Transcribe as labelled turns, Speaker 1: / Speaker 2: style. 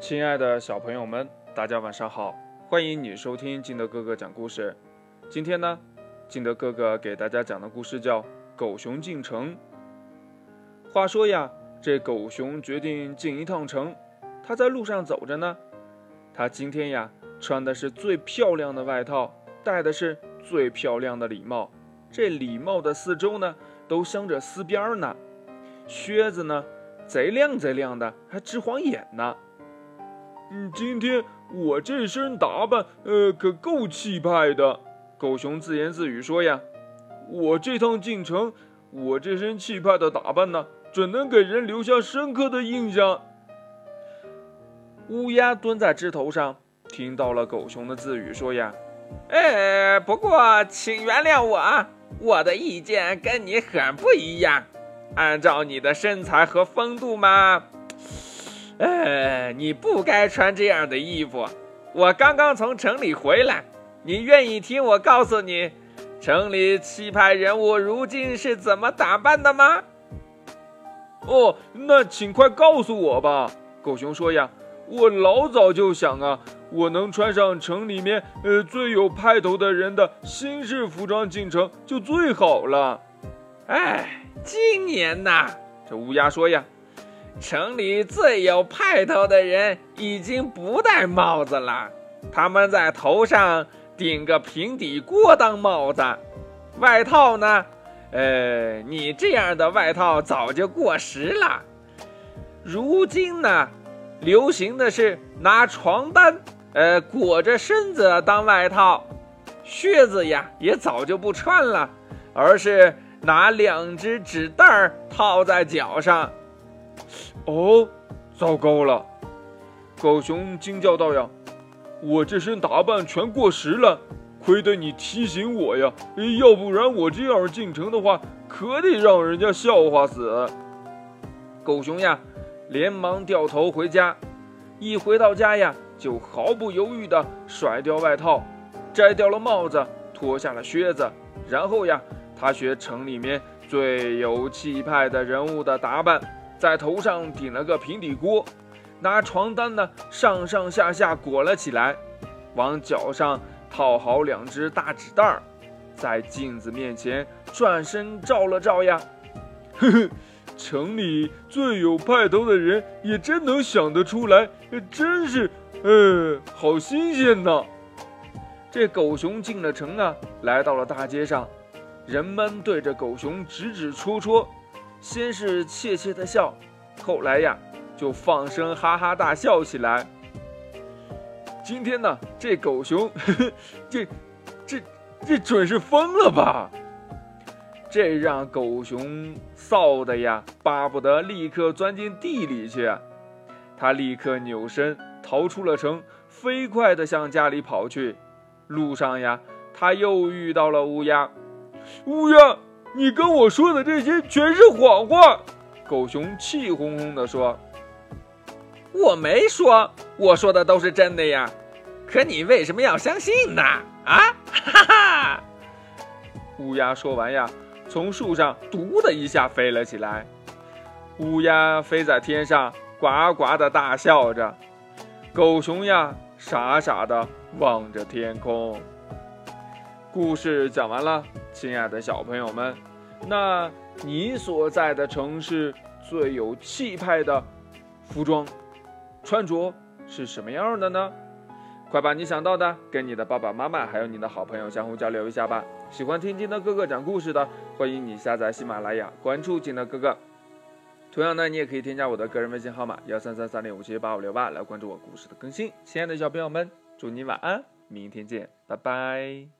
Speaker 1: 亲爱的小朋友们，大家晚上好！欢迎你收听金德哥哥讲故事。今天呢，金德哥哥给大家讲的故事叫《狗熊进城》。话说呀，这狗熊决定进一趟城。他在路上走着呢。他今天呀，穿的是最漂亮的外套，戴的是最漂亮的礼帽。这礼帽的四周呢，都镶着丝边呢。靴子呢，贼亮贼亮的，还直晃眼呢。
Speaker 2: 嗯，今天我这身打扮，呃，可够气派的。
Speaker 1: 狗熊自言自语说：“呀，
Speaker 2: 我这趟进城，我这身气派的打扮呢，准能给人留下深刻的印象。”
Speaker 1: 乌鸦蹲在枝头上，听到了狗熊的自语，说：“呀，
Speaker 3: 哎，不过请原谅我啊，我的意见跟你很不一样。按照你的身材和风度嘛。”哎，你不该穿这样的衣服。我刚刚从城里回来，你愿意听我告诉你，城里气派人物如今是怎么打扮的吗？
Speaker 2: 哦，那请快告诉我吧。狗熊说呀，我老早就想啊，我能穿上城里面呃最有派头的人的新式服装进城就最好了。
Speaker 3: 哎，今年呐，这乌鸦说呀。城里最有派头的人已经不戴帽子了，他们在头上顶个平底锅当帽子。外套呢？呃，你这样的外套早就过时了。如今呢，流行的是拿床单，呃，裹着身子当外套。靴子呀，也早就不穿了，而是拿两只纸袋儿套在脚上。
Speaker 2: 哦，糟糕了！狗熊惊叫道：“呀，我这身打扮全过时了，亏得你提醒我呀！要不然我这样进城的话，可得让人家笑话死。”
Speaker 1: 狗熊呀，连忙掉头回家。一回到家呀，就毫不犹豫地甩掉外套，摘掉了帽子，脱下了靴子，然后呀，他学城里面最有气派的人物的打扮。在头上顶了个平底锅，拿床单呢上上下下裹了起来，往脚上套好两只大纸袋儿，在镜子面前转身照了照呀，
Speaker 2: 呵呵，城里最有派头的人也真能想得出来，真是，呃，好新鲜呐！
Speaker 1: 这狗熊进了城啊，来到了大街上，人们对着狗熊指指戳戳。先是怯怯的笑，后来呀，就放声哈哈大笑起来。今天呢，这狗熊，呵 呵这、这、这准是疯了吧？这让狗熊臊的呀，巴不得立刻钻进地里去。他立刻扭身逃出了城，飞快地向家里跑去。路上呀，他又遇到了乌鸦，
Speaker 2: 乌鸦。你跟我说的这些全是谎话！
Speaker 1: 狗熊气哄哄地说：“
Speaker 3: 我没说，我说的都是真的呀。可你为什么要相信呢？啊，哈哈！”
Speaker 1: 乌鸦说完呀，从树上“嘟”的一下飞了起来。乌鸦飞在天上，呱呱的大笑着。狗熊呀，傻傻的望着天空。故事讲完了，亲爱的小朋友们，那你所在的城市最有气派的服装穿着是什么样的呢？快把你想到的跟你的爸爸妈妈还有你的好朋友相互交流一下吧。喜欢听金德哥哥讲故事的，欢迎你下载喜马拉雅，关注金德哥哥。同样呢，你也可以添加我的个人微信号码幺三三三零五七八五六八来关注我故事的更新。亲爱的小朋友们，祝你晚安，明天见，拜拜。